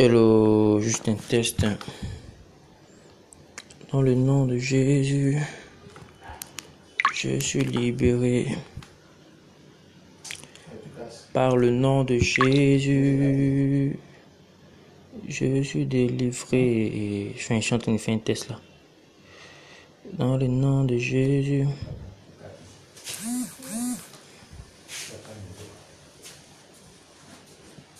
Hello, juste un test. Dans le nom de Jésus, je suis libéré. Par le nom de Jésus, je suis délivré. Je suis en train de faire un test là. Dans le nom de Jésus.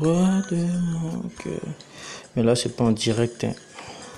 Roi de mon cœur. Mais là, c'est pas en direct. hein.